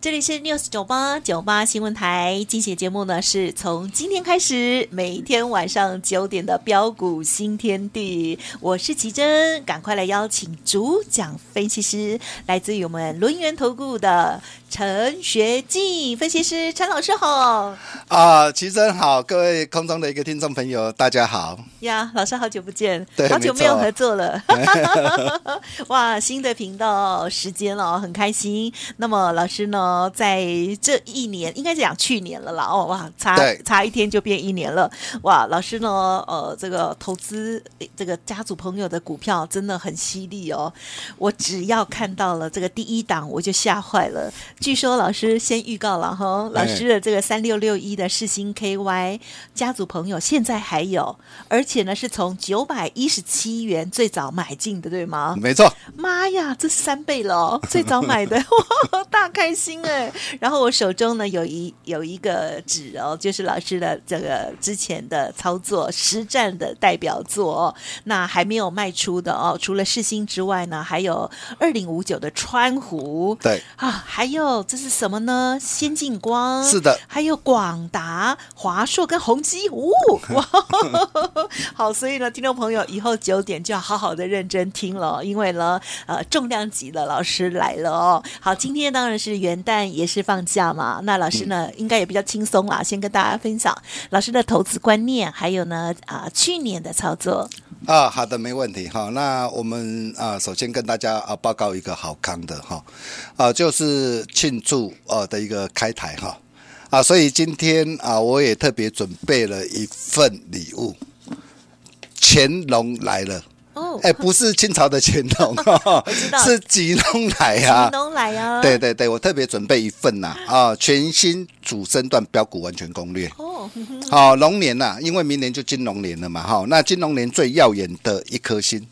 这里是 News 九八九八新闻台，精选节目呢是从今天开始，每天晚上九点的标股新天地，我是奇珍，赶快来邀请主讲分析师，来自于我们轮源投顾的。陈学进分析师，陈老师好啊，奇珍好，各位空中的一个听众朋友，大家好呀，老师好久不见，对好久没有合作了，哇，新的频道时间了，很开心。那么老师呢，在这一年，应该是讲去年了啦，哦哇，差差一天就变一年了，哇，老师呢，呃，这个投资这个家族朋友的股票真的很犀利哦，我只要看到了这个第一档，我就吓坏了。据说老师先预告了哈，老师的这个三六六一的世星 KY 家族朋友现在还有，而且呢是从九百一十七元最早买进的，对吗？没错。妈呀，这是三倍了哦！最早买的 哇，大开心哎！然后我手中呢有一有一个纸哦，就是老师的这个之前的操作实战的代表作哦，那还没有卖出的哦，除了世新之外呢，还有二零五九的川湖，对啊，还有。这是什么呢？先进光是的，还有广达、华硕跟宏基，哦，哇，好，所以呢，听众朋友以后九点就要好好的认真听了，因为呢，呃，重量级的老师来了哦。好，今天当然是元旦，也是放假嘛，那老师呢，嗯、应该也比较轻松啦，先跟大家分享老师的投资观念，还有呢，啊、呃，去年的操作。啊，好的，没问题哈。那我们啊，首先跟大家啊报告一个好康的哈，啊，就是庆祝啊的一个开台哈，啊，所以今天啊，我也特别准备了一份礼物，乾隆来了。哎，不是清朝的乾隆，是吉隆来呀，吉隆来呀。对对对，我特别准备一份呐啊，全新主升段标股完全攻略。哦，好，龙年呐，因为明年就金龙年了嘛，哈，那金龙年最耀眼的一颗星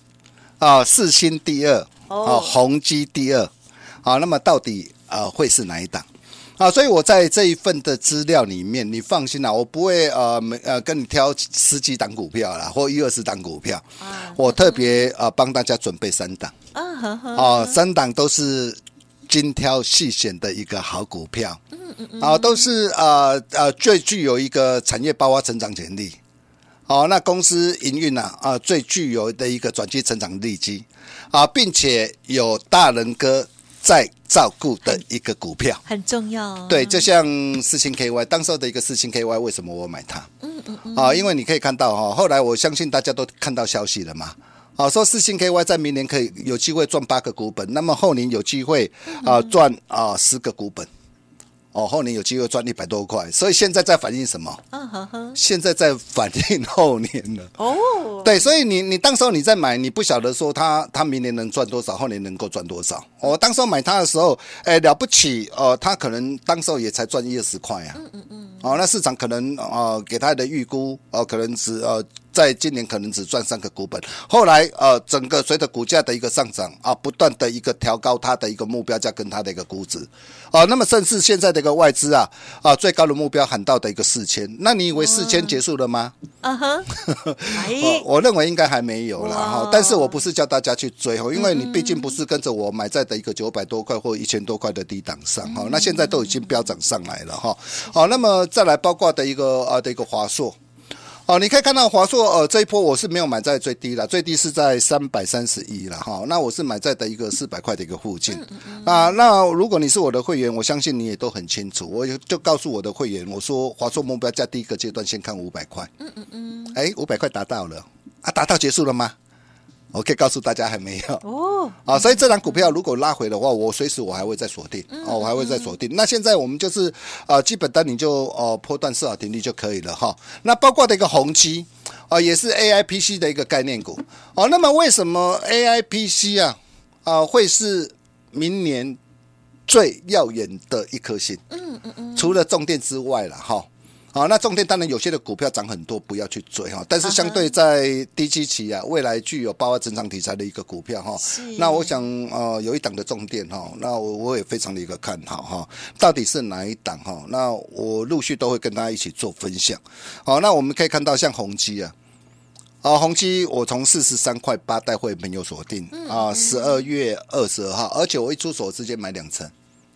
啊，四星第二，哦，宏基第二，好，那么到底呃会是哪一档？啊，所以我在这一份的资料里面，你放心啦，我不会呃没呃跟你挑十几档股票啦，或一二十档股票，我特别呃帮大家准备三档，啊，三档都是精挑细选的一个好股票，嗯嗯嗯。啊，都是呃呃最具有一个产业爆发成长潜力，哦，那公司营运呢啊最具有的一个转机成长利基，啊，并且有大人哥。在照顾的一个股票很重要，哦，对，就像四星 KY 当时候的一个四星 KY，为什么我买它？嗯嗯嗯，啊，因为你可以看到哈，后来我相信大家都看到消息了嘛，啊，说四星 KY 在明年可以有机会赚八个股本，那么后年有机会啊赚啊十个股本。哦，后年有机会赚一百多块，所以现在在反映什么？嗯哼哼，现在在反映后年了。哦，对，所以你你当时候你在买，你不晓得说他他明年能赚多少，后年能够赚多少。哦，当时候买它的时候，哎了不起，哦，他可能当时候也才赚一二十块啊。嗯嗯嗯。哦，那市场可能呃给他的预估，哦可能只呃。在今年可能只赚三个股本，后来呃，整个随着股价的一个上涨啊，不断的一个调高它的一个目标价跟它的一个估值啊，那么甚至现在的一个外资啊啊，最高的目标喊到的一个四千，那你以为四千结束了吗？嗯哼，我 我认为应该还没有啦哈，但是我不是叫大家去追哦，因为你毕竟不是跟着我买在的一个九百多块或一千多块的低档上哈，那现在都已经飙涨上来了哈，好，那么再来包括的一个啊的一个华硕。哦，你可以看到华硕，呃，这一波我是没有买在最低了，最低是在三百三十一了哈。那我是买在的一个四百块的一个附近啊。那如果你是我的会员，我相信你也都很清楚，我就告诉我的会员，我说华硕目标价第一个阶段先看五百块。嗯嗯嗯。哎，五百块达到了啊？达到结束了吗？我可以告诉大家还没有哦，啊，所以这档股票如果拉回的话，我随时我还会再锁定哦，我还会再锁定。那现在我们就是啊，基本单你就哦波段设好停利就可以了哈。那包括的一个宏基啊，也是 A I P C 的一个概念股哦。那么为什么 A I P C 啊啊、呃，会是明年最耀眼的一颗星。嗯嗯嗯，除了重电之外了哈。好，那重点当然有些的股票涨很多，不要去追哈。但是相对在低基期啊，未来具有爆发成长题材的一个股票哈。那我想呃，有一档的重点哈，那我我也非常的一个看好哈。到底是哪一档哈？那我陆续都会跟大家一起做分享。好，那我们可以看到像宏基啊，啊宏基我从四十三块八带会朋友锁定啊，十二月二十二号，而且我一出手直接买两成。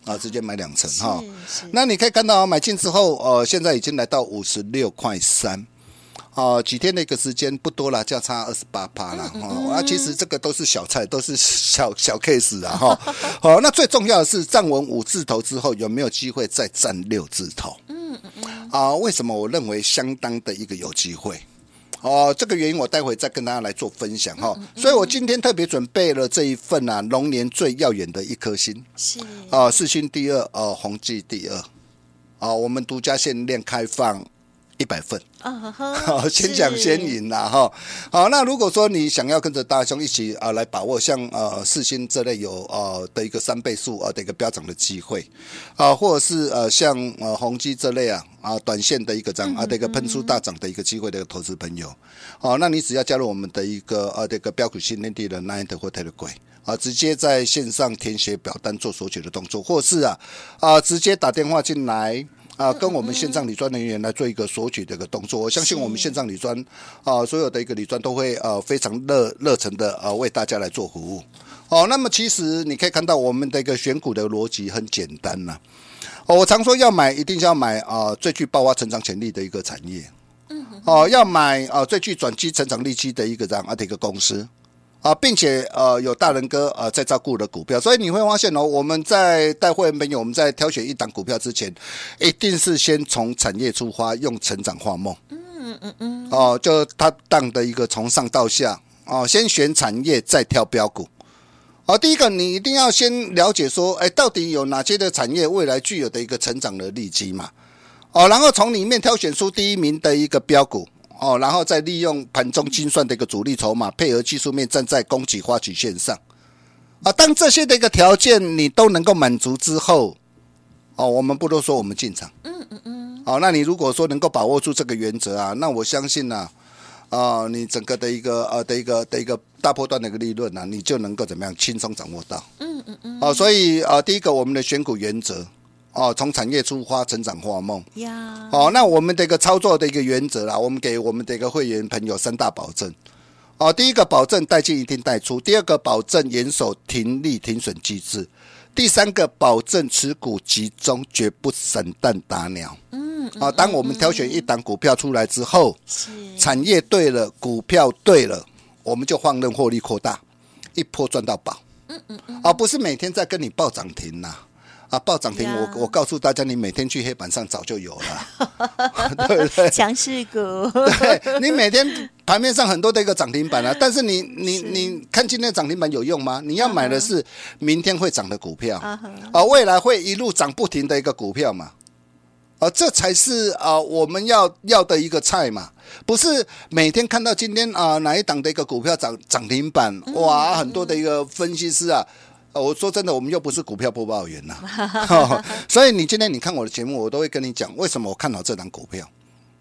啊，直接买两成哈，那你可以看到买进之后，呃，现在已经来到五十六块三，哦，几天的一个时间不多了，就要差二十八趴了哈。啊，其实这个都是小菜，都是小 小 case 啊哈。好，那最重要的是站稳五字头之后，有没有机会再站六字头？嗯嗯嗯。啊，为什么我认为相当的一个有机会？哦，这个原因我待会再跟大家来做分享哈。所以我今天特别准备了这一份啊，龙年最耀眼的一颗星是啊，四星第二，呃，宏基第二，啊，我们独家限量开放。一百份啊，好，先讲先赢啦哈。好，那如果说你想要跟着大兄一起啊来把握像呃四星这类有呃的一个三倍数啊的一个飙涨的机会啊，或者是呃像呃宏基这类啊啊短线的一个涨啊的一个喷出大涨的一个机会的投资朋友，好，那你只要加入我们的一个呃这个标股新天地的 Nine 或 Telegram 啊，直接在线上填写表单做索取的动作，或是啊啊直接打电话进来。啊，跟我们线上理专人员来做一个索取的一个动作，我相信我们线上理专啊，所有的一个理专都会呃非常热热诚的呃为大家来做服务。哦，那么其实你可以看到我们的一个选股的逻辑很简单呐。哦，我常说要买一定是要买啊最具爆发成长潜力的一个产业。嗯。哦，要买啊最具转机成长利基的一个这样啊的一个公司。啊，并且呃有大人哥呃在照顾的股票，所以你会发现哦，我们在带会员朋友，我们在挑选一档股票之前，一定是先从产业出发，用成长画梦。嗯嗯嗯。哦，就他当的一个从上到下哦，先选产业再挑标股。哦，第一个你一定要先了解说，哎，到底有哪些的产业未来具有的一个成长的利基嘛？哦，然后从里面挑选出第一名的一个标股。哦，然后再利用盘中精算的一个主力筹码，配合技术面站在供给发起线上，啊，当这些的一个条件你都能够满足之后，哦，我们不多说，我们进场。嗯嗯嗯。哦，那你如果说能够把握住这个原则啊，那我相信呢，啊，你整个的一个呃的一个的一个大波段的一个利润呢，你就能够怎么样轻松掌握到。嗯嗯嗯。好，所以啊，第一个我们的选股原则。哦，从产业出发，成长化梦。呀，哦，那我们的一个操作的一个原则啦，我们给我们的一个会员朋友三大保证。哦，第一个保证带进一定带出，第二个保证严守停利停损机制，第三个保证持股集中，绝不散弹打鸟。嗯，啊，当我们挑选一档股票出来之后，是产业对了，股票对了，我们就放任获利扩大，一波赚到宝。嗯嗯嗯，而不是每天在跟你报涨停呐。啊，报涨停！我我告诉大家，你每天去黑板上早就有了，对不对？强势股，对，你每天盘面上很多的一个涨停板啊，但是你 你你看今天涨停板有用吗？你要买的是明天会涨的股票，啊，未来会一路涨不停的一个股票嘛，啊，这才是啊我们要要的一个菜嘛，不是每天看到今天啊哪一档的一个股票涨涨停板，哇，很多的一个分析师啊。我说真的，我们又不是股票播报员呐，所以你今天你看我的节目，我都会跟你讲为什么我看好这档股票。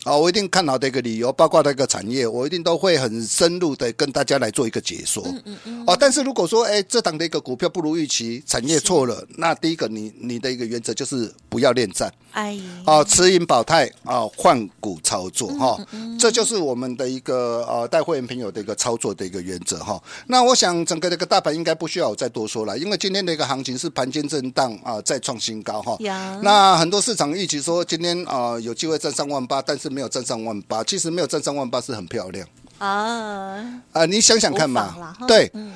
啊，我一定看好的一个理由，包括那个产业，我一定都会很深入的跟大家来做一个解说。嗯嗯嗯。哦，但是如果说，哎，这档的一个股票不如预期，产业错了，那第一个你你的一个原则就是不要恋战。哎。哦，持盈保泰啊，换股操作哈，这就是我们的一个呃带会员朋友的一个操作的一个原则哈。那我想整个这个大盘应该不需要我再多说了，因为今天的一个行情是盘间震荡啊，再创新高哈。那很多市场预期说今天啊有机会站上万八，但是。没有站上万八，其实没有站上万八是很漂亮啊啊、呃！你想想看嘛，对，嗯、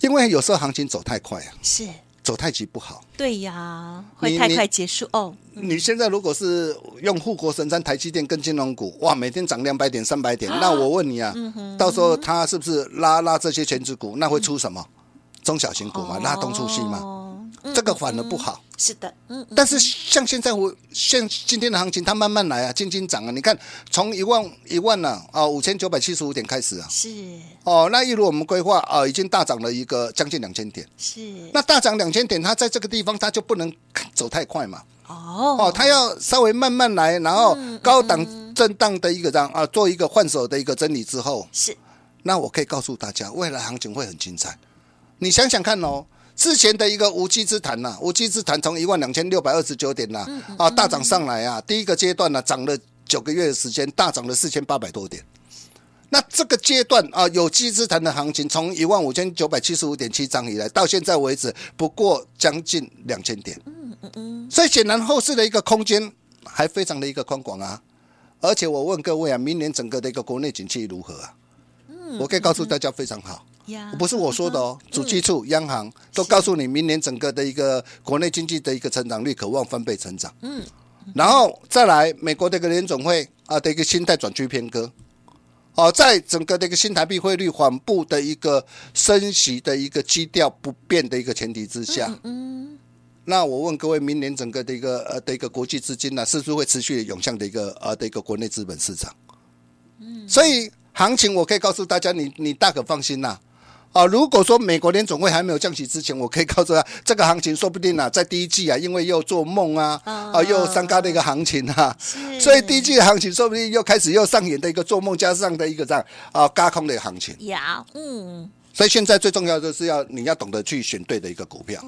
因为有时候行情走太快啊，是走太急不好。对呀，会太快结束哦。你现在如果是用护国神山台积电跟金融股，哇，每天涨两百点、三百点，那我问你啊，嗯、到时候它是不是拉拉这些权值股？那会出什么？中小型股嘛，哦、拉东出西嘛，这个反而不好。是的，嗯，嗯但是像现在我像今天的行情，它慢慢来啊，轻轻涨啊。你看，从一万一万呢，啊，五千九百七十五点开始啊，是。哦，那一如我们规划啊，已经大涨了一个将近两千点，是，那大涨两千点，它在这个地方它就不能走太快嘛，哦。哦，它要稍微慢慢来，然后高档震荡的一个这样啊，做一个换手的一个整理之后，是，那我可以告诉大家，未来行情会很精彩。你想想看哦。之前的一个无稽之谈呐，无稽之谈从一万两千六百二十九点呐，啊大涨上来啊，第一个阶段呢涨了九个月的时间，大涨了四千八百多点。那这个阶段啊，有机之谈的行情从一万五千九百七十五点七涨以来，到现在为止不过将近两千点。嗯嗯嗯。所以显然后市的一个空间还非常的一个宽广啊，而且我问各位啊，明年整个的一个国内景气如何啊？嗯我可以告诉大家非常好。不是我说的哦，主计处、央行都告诉你，明年整个的一个国内经济的一个成长率可望翻倍成长。嗯，然后再来美国的一个联总会啊的一个心态转趋偏鸽。哦，在整个的一个新台币汇率缓步的一个升息的一个基调不变的一个前提之下，嗯，那我问各位，明年整个的一个呃的一个国际资金呢，是不是会持续涌向的一个呃的一个国内资本市场？嗯，所以行情我可以告诉大家，你你大可放心呐。啊，如果说美国联总会还没有降息之前，我可以告诉他，这个行情说不定啊，在第一季啊，因为又做梦啊，啊，又三高的一个行情啊，所以第一季的行情说不定又开始又上演的一个做梦加上的一个这样啊，高空的一个行情。呀，嗯，所以现在最重要的是要你要懂得去选对的一个股票。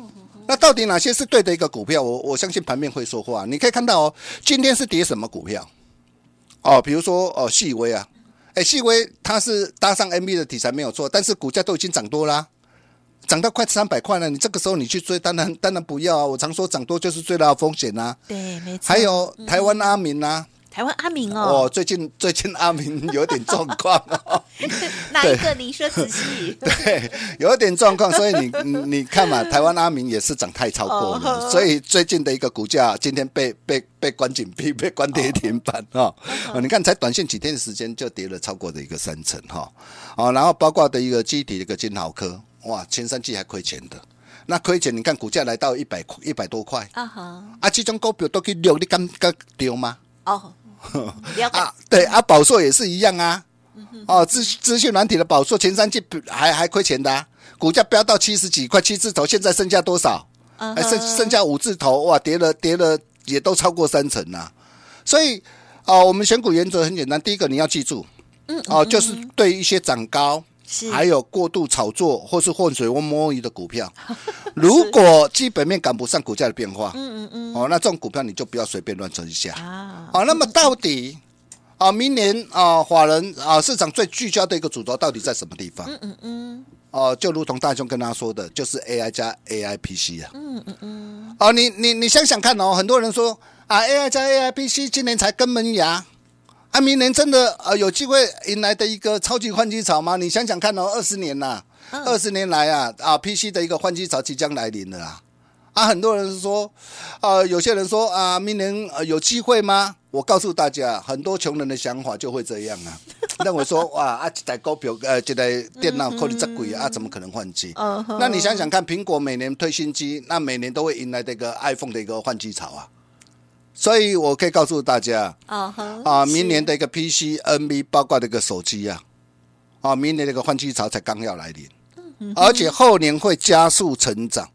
那到底哪些是对的一个股票？我我相信盘面会说话。你可以看到哦，今天是跌什么股票？哦，比如说哦，细微啊。哎，细微它是搭上 M B 的题材没有错，但是股价都已经涨多啦，涨到快三百块了。你这个时候你去追，当然当然不要啊！我常说涨多就是最大的风险呐。对，没错。还有台湾阿明呐，台湾阿明哦，哦，最近最近阿明有点状况哦。哪一个？你说仔细。对，有点状况，所以你你你看嘛，台湾阿明也是涨太超过了，所以最近的一个股价今天被被被关紧闭，被关跌停板哈。你看才短线几天的时间就跌了超过的一个三成哈。哦，然后包括的一个基底的一个金豪科，哇，前三季还亏钱的，那亏钱你看股价来到一百一百多块啊哈，啊，这种股票都可以留，你敢敢丢吗？哦，啊，对啊，宝硕也是一样啊。哦，资资讯软体的宝硕前三季还还亏钱的，啊，股价飙到七十几块七字头，现在剩下多少？还剩剩下五字头，哇，跌了跌了也都超过三成呐。所以啊，我们选股原则很简单，第一个你要记住，哦，就是对一些涨高，还有过度炒作或是混水摸鱼的股票，如果基本面赶不上股价的变化，嗯嗯嗯，哦，那这种股票你就不要随便乱追一下啊。好，那么到底？啊，明年啊，华人啊，市场最聚焦的一个主轴到底在什么地方？嗯嗯嗯。哦，就如同大兄跟他说的，就是 AI 加 AI PC 啊。嗯嗯嗯。哦，你你你想想看哦，很多人说啊，AI 加 AI PC 今年才根萌芽，啊，明年真的啊有机会迎来的一个超级换机潮吗？你想想看哦，二十年呐，二十年来啊啊 PC 的一个换机潮即将来临了啦。啊，很多人说，呃，有些人说啊，明年呃有机会吗？我告诉大家，很多穷人的想法就会这样啊，认为说哇啊，一台股票呃，一台电脑可能这贵啊，怎么可能换机？那你想想看，苹果每年推新机，那每年都会迎来这个 iPhone 的一个换机潮啊。所以我可以告诉大家，啊，明年的一个 PC、NB 包括这个手机啊，啊，明年这个换机潮才刚要来临，而且后年会加速成长。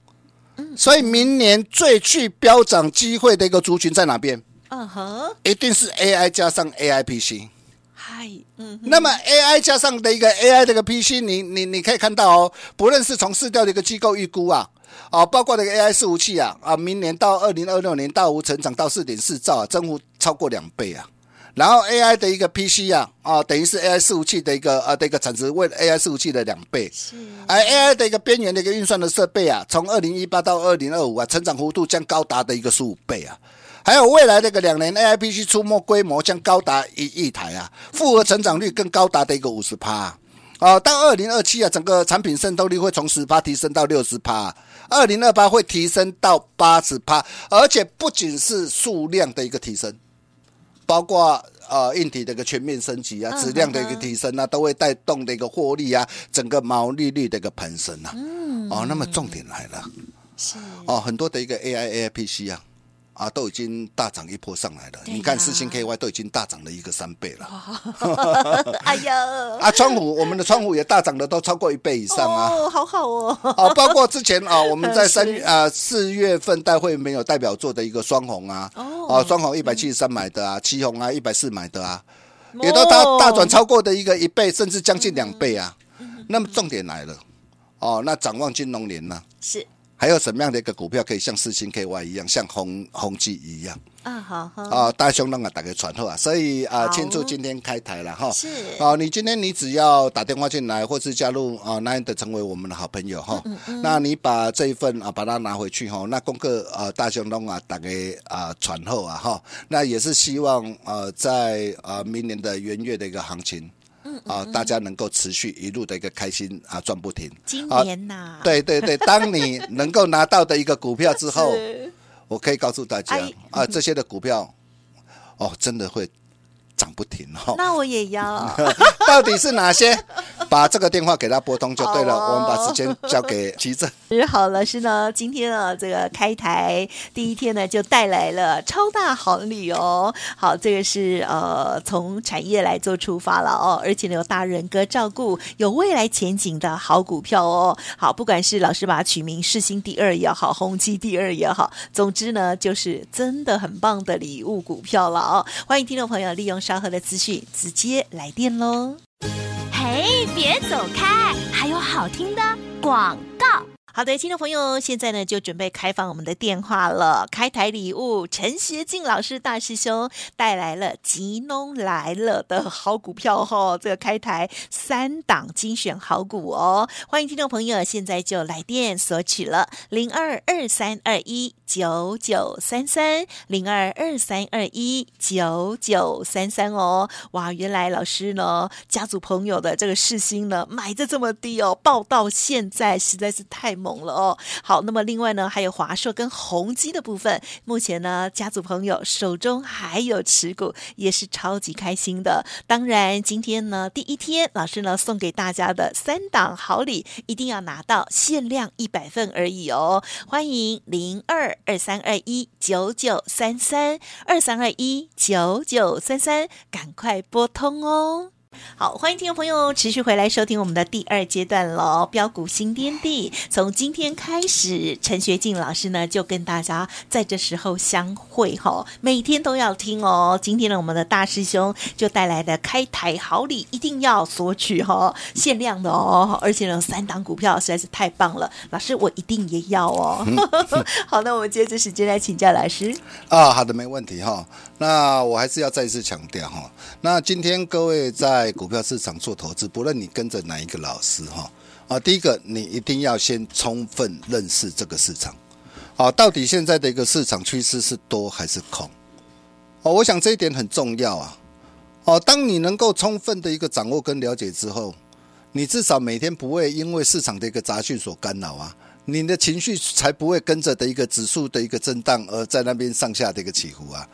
所以明年最具飙涨机会的一个族群在哪边？嗯哼，一定是 AI 加上 AI PC。嗨，嗯，那么 AI 加上的一个 AI 这个 PC，你你你可以看到哦，不论是从市调的一个机构预估啊，啊，包括这个 AI 伺服器啊，啊，明年到二零二六年大幅成长到四点四兆啊，增幅超过两倍啊。然后 AI 的一个 PC 啊，啊，等于是 AI 伺服器的一个呃的一个产值为 AI 伺服器的两倍。是。而 AI 的一个边缘的一个运算的设备啊，从二零一八到二零二五啊，成长幅度将高达的一个十五倍啊。还有未来这个两年 AI PC 出没规模将高达一亿台啊，复合成长率更高达的一个五十趴啊。到二零二七啊，整个产品渗透率会从十趴提升到六十趴，二零二八会提升到八十趴，而且不仅是数量的一个提升。包括呃硬体的一个全面升级啊，质量的一个提升啊，都会带动的一个获利啊，整个毛利率的一个攀升啊。哦，那么重点来了，是哦，很多的一个 AI、AIPC 啊。啊，都已经大涨一波上来了。你看四星 KY 都已经大涨了一个三倍了。哎呀，啊，窗户我们的窗户也大涨了，都超过一倍以上啊。哦，好好哦。啊，包括之前啊，我们在三 啊四月份大会没有代表作的一个双红啊，哦，双红一百七十三买的啊，七红啊一百四买的啊，也都大大转超过的一个一倍，甚至将近两倍啊。那么重点来了，哦，那展望金融年呢？是。还有什么样的一个股票可以像四星 KY 一样，像宏宏碁一样啊？好，好啊，大兄让啊打个传呼啊，所以啊，庆祝今天开台了哈。是啊，你今天你只要打电话进来，或是加入啊，那样的成为我们的好朋友哈。嗯嗯。那你把这一份啊，把它拿回去哈。那功课啊，大兄让啊打个啊传呼啊哈。那也是希望呃，在啊明年的元月的一个行情。啊，大家能够持续一路的一个开心啊，赚不停。今年呐、啊，对对对，当你能够拿到的一个股票之后，我可以告诉大家哎啊，这些的股票，哦，真的会。涨不停哦，那我也要。到底是哪些？把这个电话给他拨通就对了。哦、我们把时间交给齐正。好，老师呢，今天啊，这个开台第一天呢，就带来了超大好礼哦。好，这个是呃，从产业来做出发了哦，而且呢，有大人哥照顾，有未来前景的好股票哦。好，不管是老师把它取名世星第二也好，宏基第二也好，总之呢，就是真的很棒的礼物股票了哦。欢迎听众朋友利用稍后的资讯直接来电喽！哎，别走开，还有好听的广告。好的，听众朋友，现在呢就准备开放我们的电话了。开台礼物，陈学进老师大师兄带来了吉农来了的好股票哈、哦，这个开台三档精选好股哦，欢迎听众朋友现在就来电索取了零二二三二一九九三三零二二三二一九九三三哦。哇，原来老师呢家族朋友的这个世芯呢买的这么低哦，报到现在实在是太。猛了哦！好，那么另外呢，还有华硕跟宏基的部分，目前呢，家族朋友手中还有持股，也是超级开心的。当然，今天呢，第一天，老师呢送给大家的三档好礼，一定要拿到，限量一百份而已哦。欢迎零二二三二一九九三三二三二一九九三三，赶快拨通哦。好，欢迎听众朋友持续回来收听我们的第二阶段喽，标股新天地。从今天开始，陈学静老师呢就跟大家在这时候相会哈，每天都要听哦。今天呢，我们的大师兄就带来的开台好礼，一定要索取哈，限量的哦。而且呢，三档股票实在是太棒了，老师我一定也要哦。嗯、好，那我们接着时间来请教老师啊。好的，没问题哈。那我还是要再一次强调哈，那今天各位在。股票市场做投资，不论你跟着哪一个老师哈啊，第一个你一定要先充分认识这个市场，啊，到底现在的一个市场趋势是多还是空？哦，我想这一点很重要啊。哦，当你能够充分的一个掌握跟了解之后，你至少每天不会因为市场的一个杂讯所干扰啊，你的情绪才不会跟着的一个指数的一个震荡而在那边上下的一个起伏啊。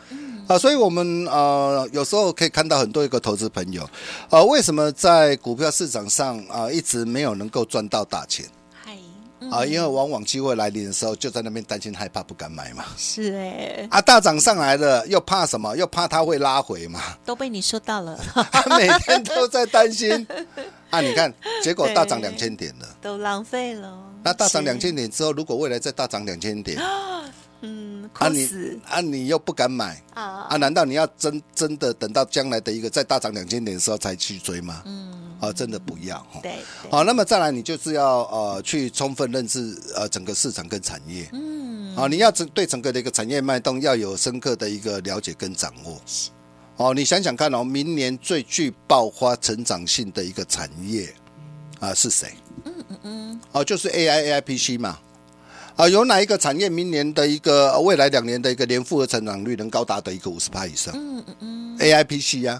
啊，所以我们呃有时候可以看到很多一个投资朋友，呃，为什么在股票市场上啊一直没有能够赚到大钱？嗨，啊，因为往往机会来临的时候，就在那边担心害怕不敢买嘛。是哎，啊，大涨上来了，又怕什么？又怕它会拉回嘛？都被你说到了，每天都在担心。啊，你看，结果大涨两千点了，都浪费了。那大涨两千点之后，如果未来再大涨两千点？嗯，啊你啊你又不敢买啊啊？难道你要真真的等到将来的一个再大涨两千点的时候才去追吗？嗯，啊，真的不要哈。对，好，那么再来，你就是要呃去充分认识呃整个市场跟产业。嗯，啊，你要整对整个的一个产业脉动要有深刻的一个了解跟掌握。哦，你想想看哦，明年最具爆发成长性的一个产业啊是谁？嗯嗯嗯，哦，就是 AI AIPC 嘛。啊，有哪一个产业明年的一个未来两年的一个年复合成长率能高达的一个五十趴以上？嗯嗯嗯，A I P C 呀，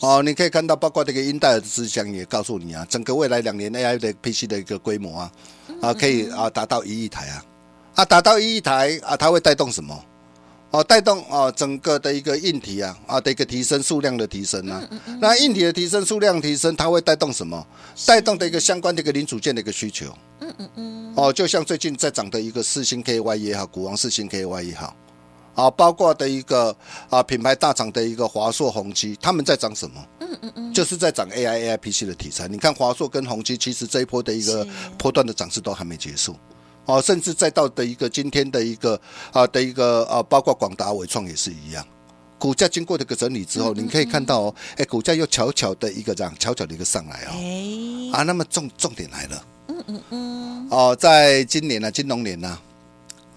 哦，你可以看到，包括这个英戴尔的思想也告诉你啊，整个未来两年 A I 的 P C 的一个规模啊，啊，可以啊达到一亿台啊，啊达到一亿台啊，它会带动什么？哦，带动哦整个的一个硬体啊啊的一个提升数量的提升啊。嗯嗯嗯，那硬体的提升数量提升，它会带动什么？带动的一个相关的一个零组件的一个需求。嗯嗯嗯。哦，就像最近在涨的一个四星 KY 也好，股王四星 KY 也好。啊，包括的一个啊品牌大厂的一个华硕、宏基，他们在涨什么？嗯嗯嗯，就是在涨 AI、AIPC 的题材。你看华硕跟宏基，其实这一波的一个波段的涨势都还没结束。哦，甚至再到的一个今天的一个啊的一个啊，包括广达、伟创也是一样，股价经过这个整理之后，你可以看到哦，哎，股价又悄悄的一个这样悄悄的一个上来哦。啊，那么重重点来了。嗯嗯嗯。哦，在今年呢，金龙年呢。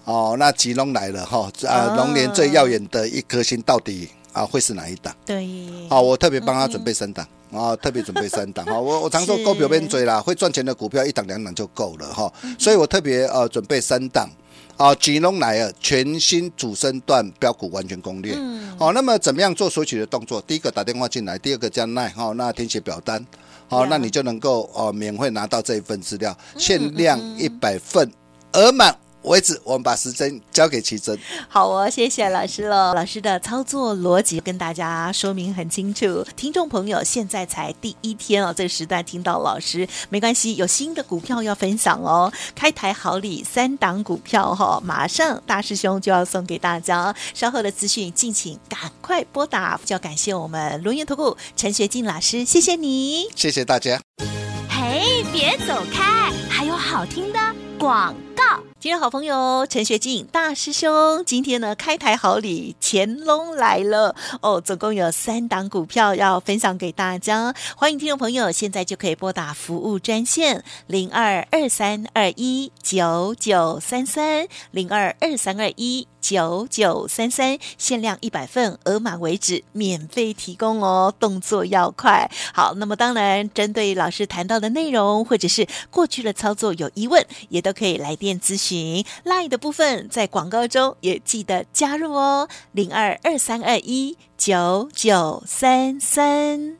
哦，那吉龙来了哈啊！龙年最耀眼的一颗星到底啊会是哪一档？对，好，我特别帮他准备三档啊，特别准备三档哈。我我常说股票别追啦，会赚钱的股票一档两档就够了哈。所以我特别呃准备三档啊，吉隆来了，全新主升段标股完全攻略。好，那么怎么样做索取的动作？第一个打电话进来，第二个加奈哈，那填写表单，好，那你就能够哦免费拿到这一份资料，限量一百份，额满为止，我们把时间交给奇珍。好哦，谢谢老师喽。老师的操作逻辑跟大家说明很清楚。听众朋友，现在才第一天哦，这个时段听到老师没关系，有新的股票要分享哦。开台好礼三档股票哈、哦，马上大师兄就要送给大家。稍后的资讯，敬请赶快拨打。就要感谢我们轮元投顾陈学进老师，谢谢你，谢谢大家。嘿，别走开，还有好听的广告。今天好朋友陈学进大师兄，今天呢开台好礼乾隆来了。哦，总共有三档股票要分享给大家，欢迎听众朋友现在就可以拨打服务专线零二二三二一九九三三零二二三二一九九三三，限量一百份，额满为止，免费提供哦，动作要快。好，那么当然针对老师谈到的内容或者是过去的操作有疑问，也都可以来电咨询。Lie 的部分在广告中也记得加入哦，零二二三二一九九三三。